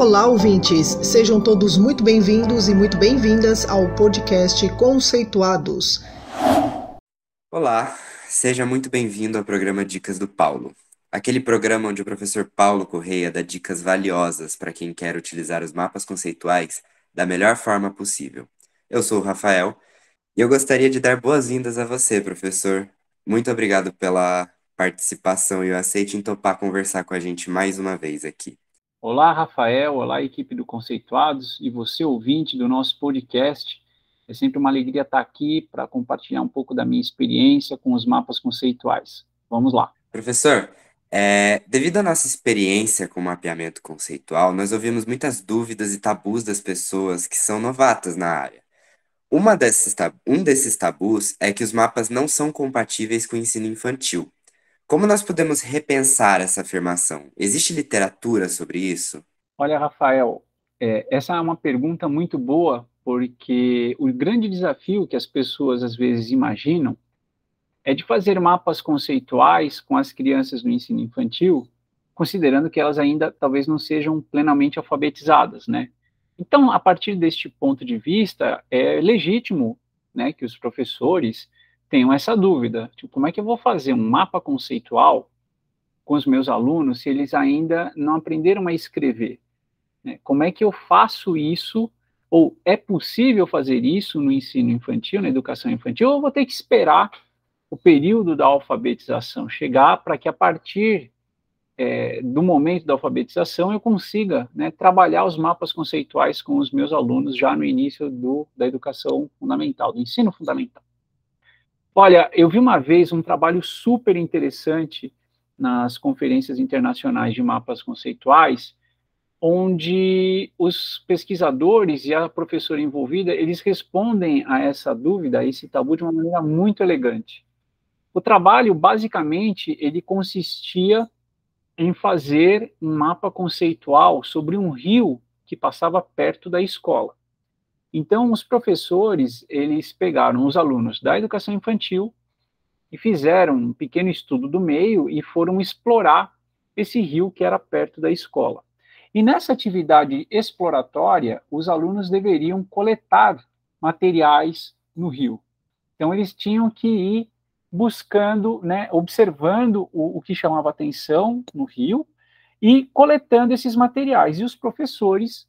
Olá, ouvintes! Sejam todos muito bem-vindos e muito bem-vindas ao podcast Conceituados. Olá, seja muito bem-vindo ao programa Dicas do Paulo. Aquele programa onde o professor Paulo Correia dá dicas valiosas para quem quer utilizar os mapas conceituais da melhor forma possível. Eu sou o Rafael e eu gostaria de dar boas-vindas a você, professor. Muito obrigado pela participação e o aceite em topar conversar com a gente mais uma vez aqui. Olá, Rafael. Olá, equipe do Conceituados e você, ouvinte do nosso podcast. É sempre uma alegria estar aqui para compartilhar um pouco da minha experiência com os mapas conceituais. Vamos lá. Professor, é, devido à nossa experiência com mapeamento conceitual, nós ouvimos muitas dúvidas e tabus das pessoas que são novatas na área. Uma desses, um desses tabus é que os mapas não são compatíveis com o ensino infantil. Como nós podemos repensar essa afirmação? Existe literatura sobre isso? Olha, Rafael, é, essa é uma pergunta muito boa, porque o grande desafio que as pessoas às vezes imaginam é de fazer mapas conceituais com as crianças no ensino infantil, considerando que elas ainda talvez não sejam plenamente alfabetizadas, né? Então, a partir deste ponto de vista, é legítimo né, que os professores tenham essa dúvida, tipo, como é que eu vou fazer um mapa conceitual com os meus alunos se eles ainda não aprenderam a escrever? Né? Como é que eu faço isso? Ou é possível fazer isso no ensino infantil, na educação infantil, ou eu vou ter que esperar o período da alfabetização chegar para que a partir é, do momento da alfabetização eu consiga né, trabalhar os mapas conceituais com os meus alunos já no início do, da educação fundamental, do ensino fundamental. Olha, eu vi uma vez um trabalho super interessante nas conferências internacionais de mapas conceituais, onde os pesquisadores e a professora envolvida, eles respondem a essa dúvida, a esse tabu, de uma maneira muito elegante. O trabalho, basicamente, ele consistia em fazer um mapa conceitual sobre um rio que passava perto da escola. Então, os professores, eles pegaram os alunos da educação infantil e fizeram um pequeno estudo do meio e foram explorar esse rio que era perto da escola. E nessa atividade exploratória, os alunos deveriam coletar materiais no rio. Então, eles tinham que ir buscando, né, observando o, o que chamava atenção no rio e coletando esses materiais. E os professores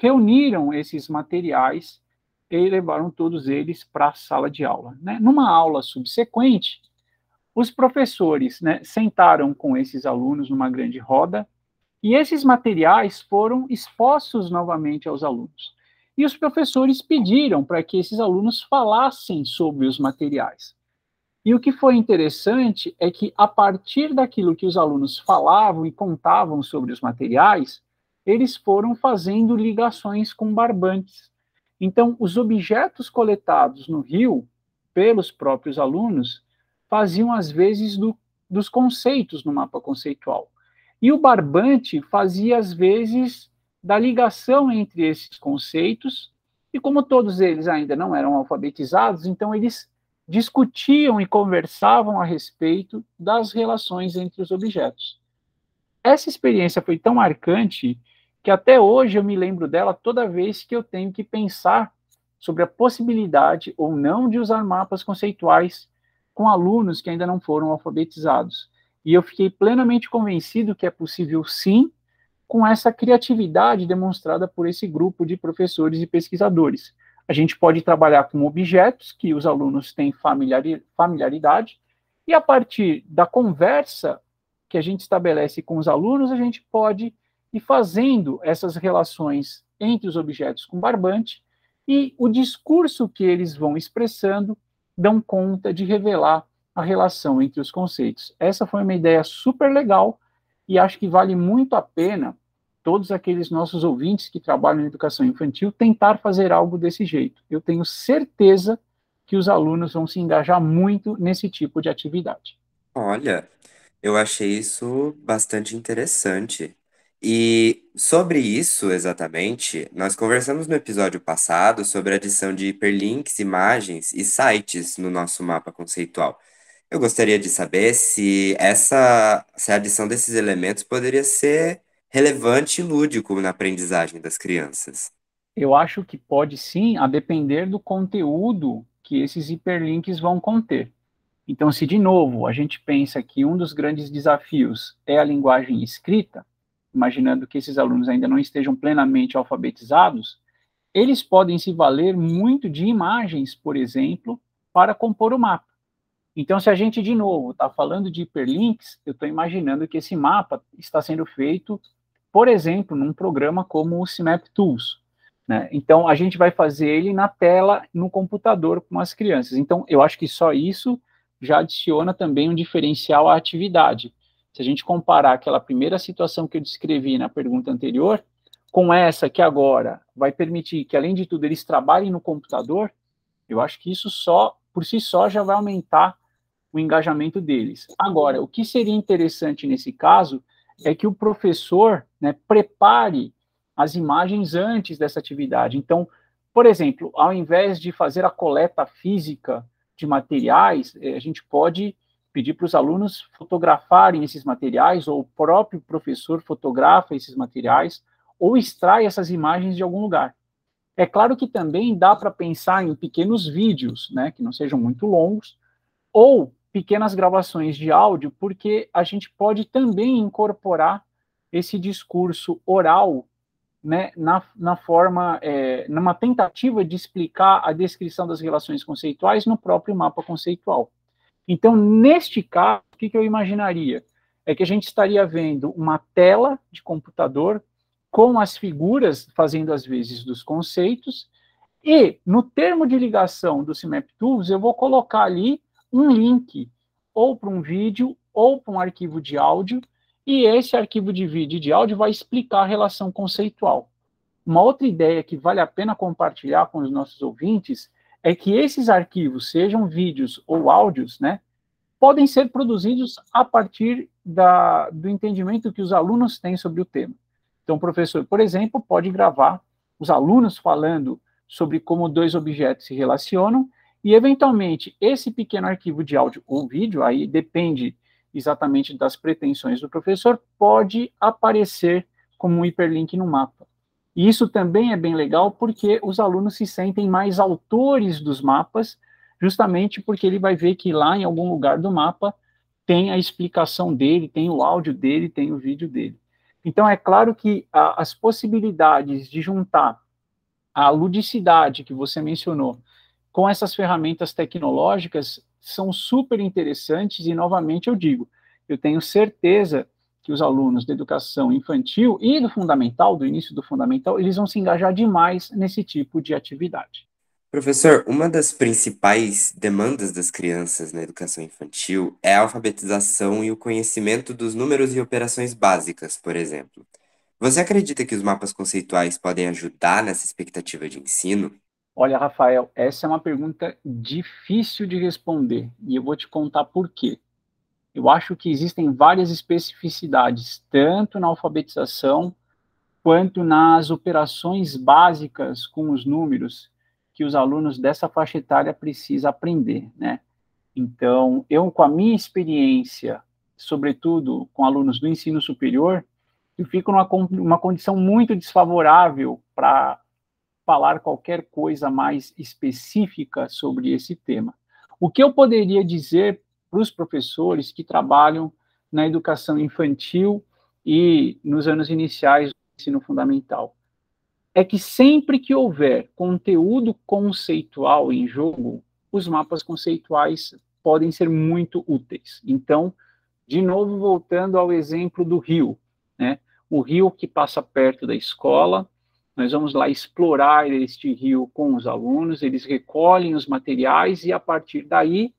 reuniram esses materiais e levaram todos eles para a sala de aula. Né? Numa aula subsequente, os professores né, sentaram com esses alunos numa grande roda e esses materiais foram expostos novamente aos alunos. E os professores pediram para que esses alunos falassem sobre os materiais. E o que foi interessante é que, a partir daquilo que os alunos falavam e contavam sobre os materiais, eles foram fazendo ligações com barbantes. Então, os objetos coletados no rio pelos próprios alunos faziam, às vezes, do, dos conceitos no mapa conceitual. E o barbante fazia, às vezes, da ligação entre esses conceitos, e como todos eles ainda não eram alfabetizados, então eles discutiam e conversavam a respeito das relações entre os objetos. Essa experiência foi tão marcante que até hoje eu me lembro dela toda vez que eu tenho que pensar sobre a possibilidade ou não de usar mapas conceituais com alunos que ainda não foram alfabetizados. E eu fiquei plenamente convencido que é possível sim, com essa criatividade demonstrada por esse grupo de professores e pesquisadores. A gente pode trabalhar com objetos que os alunos têm familiaridade, e a partir da conversa que a gente estabelece com os alunos, a gente pode e fazendo essas relações entre os objetos com barbante, e o discurso que eles vão expressando dão conta de revelar a relação entre os conceitos. Essa foi uma ideia super legal e acho que vale muito a pena todos aqueles nossos ouvintes que trabalham em educação infantil tentar fazer algo desse jeito. Eu tenho certeza que os alunos vão se engajar muito nesse tipo de atividade. Olha, eu achei isso bastante interessante. E sobre isso exatamente, nós conversamos no episódio passado sobre a adição de hiperlinks, imagens e sites no nosso mapa conceitual. Eu gostaria de saber se essa se a adição desses elementos poderia ser relevante e lúdico na aprendizagem das crianças. Eu acho que pode sim, a depender do conteúdo que esses hiperlinks vão conter. Então, se de novo a gente pensa que um dos grandes desafios é a linguagem escrita, imaginando que esses alunos ainda não estejam plenamente alfabetizados, eles podem se valer muito de imagens, por exemplo, para compor o mapa. Então, se a gente, de novo, está falando de hiperlinks, eu estou imaginando que esse mapa está sendo feito, por exemplo, num programa como o CIMAP Tools. Né? Então, a gente vai fazer ele na tela, no computador, com as crianças. Então, eu acho que só isso já adiciona também um diferencial à atividade. Se a gente comparar aquela primeira situação que eu descrevi na pergunta anterior, com essa que agora vai permitir que, além de tudo, eles trabalhem no computador, eu acho que isso só, por si só, já vai aumentar o engajamento deles. Agora, o que seria interessante nesse caso é que o professor né, prepare as imagens antes dessa atividade. Então, por exemplo, ao invés de fazer a coleta física de materiais, eh, a gente pode pedir para os alunos fotografarem esses materiais, ou o próprio professor fotografa esses materiais, ou extrai essas imagens de algum lugar. É claro que também dá para pensar em pequenos vídeos, né, que não sejam muito longos, ou pequenas gravações de áudio, porque a gente pode também incorporar esse discurso oral né, na, na forma, é, numa tentativa de explicar a descrição das relações conceituais no próprio mapa conceitual. Então, neste caso, o que, eu imaginaria? É que a gente estaria vendo uma tela de computador com as figuras fazendo as vezes dos conceitos, e no termo de ligação do CIMAP Tools, eu vou colocar ali um link, ou para um vídeo, ou para um arquivo de áudio, e esse arquivo de vídeo e de áudio vai explicar a relação conceitual. Uma outra ideia que vale a pena compartilhar com os nossos ouvintes é que esses arquivos, sejam vídeos ou áudios, né, podem ser produzidos a partir da, do entendimento que os alunos têm sobre o tema. Então, o professor, por exemplo, pode gravar os alunos falando sobre como dois objetos se relacionam e, eventualmente, esse pequeno arquivo de áudio ou vídeo, aí depende exatamente das pretensões do professor, pode aparecer como um hiperlink no mapa. E isso também é bem legal porque os alunos se sentem mais autores dos mapas, justamente porque ele vai ver que lá em algum lugar do mapa tem a explicação dele, tem o áudio dele, tem o vídeo dele. Então, é claro que a, as possibilidades de juntar a ludicidade que você mencionou com essas ferramentas tecnológicas são super interessantes e, novamente, eu digo, eu tenho certeza que os alunos da educação infantil e do fundamental, do início do fundamental, eles vão se engajar demais nesse tipo de atividade. Professor, uma das principais demandas das crianças na educação infantil é a alfabetização e o conhecimento dos números e operações básicas, por exemplo. Você acredita que os mapas conceituais podem ajudar nessa expectativa de ensino? Olha, Rafael, essa é uma pergunta difícil de responder e eu vou te contar por quê. Eu acho que existem várias especificidades, tanto na alfabetização quanto nas operações básicas com os números que os alunos dessa faixa etária precisam aprender, né? Então, eu com a minha experiência, sobretudo com alunos do ensino superior, eu fico numa, numa condição muito desfavorável para falar qualquer coisa mais específica sobre esse tema. O que eu poderia dizer para os professores que trabalham na educação infantil e nos anos iniciais do ensino fundamental? É que sempre que houver conteúdo conceitual em jogo, os mapas conceituais podem ser muito úteis. Então, de novo, voltando ao exemplo do rio, né? O rio que passa perto da escola, nós vamos lá explorar este rio com os alunos, eles recolhem os materiais e a partir daí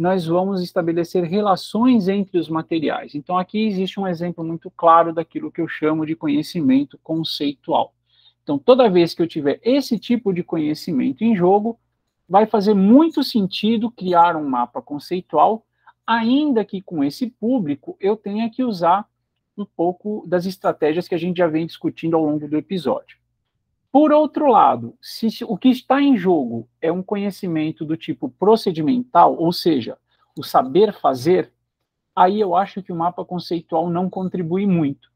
nós vamos estabelecer relações entre os materiais. Então aqui existe um exemplo muito claro daquilo que eu chamo de conhecimento conceitual. Então toda vez que eu tiver esse tipo de conhecimento em jogo, vai fazer muito sentido criar um mapa conceitual, ainda que com esse público eu tenha que usar um pouco das estratégias que a gente já vem discutindo ao longo do episódio. Por outro lado, se o que está em jogo é um conhecimento do tipo procedimental, ou seja, o saber fazer, aí eu acho que o mapa conceitual não contribui muito.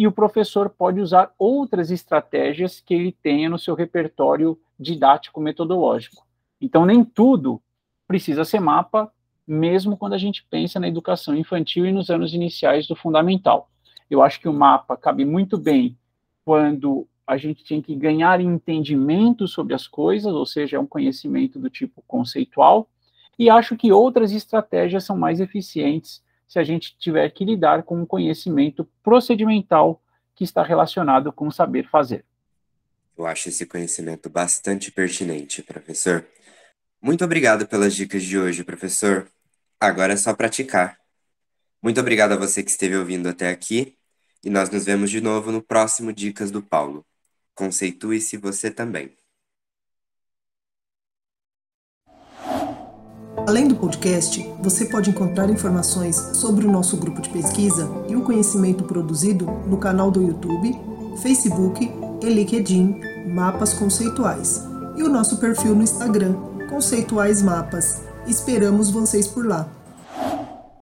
e o professor pode usar outras estratégias que ele tenha no seu repertório didático metodológico. Então, nem tudo precisa ser mapa, mesmo quando a gente pensa na educação infantil e nos anos iniciais do fundamental. Eu acho que o mapa cabe muito bem quando a gente tem que ganhar entendimento sobre as coisas, ou seja, é um conhecimento do tipo conceitual, e acho que outras estratégias são mais eficientes se a gente tiver que lidar com um conhecimento procedimental que está relacionado com saber fazer. Eu acho esse conhecimento bastante pertinente, professor. Muito obrigado pelas dicas de hoje, professor. Agora é só praticar. Muito obrigado a você que esteve ouvindo até aqui e nós nos vemos de novo no próximo Dicas do Paulo. Conceitue-se você também. Além do podcast, você pode encontrar informações sobre o nosso grupo de pesquisa e o conhecimento produzido no canal do YouTube, Facebook e LinkedIn Mapas Conceituais e o nosso perfil no Instagram Conceituais Mapas. Esperamos vocês por lá.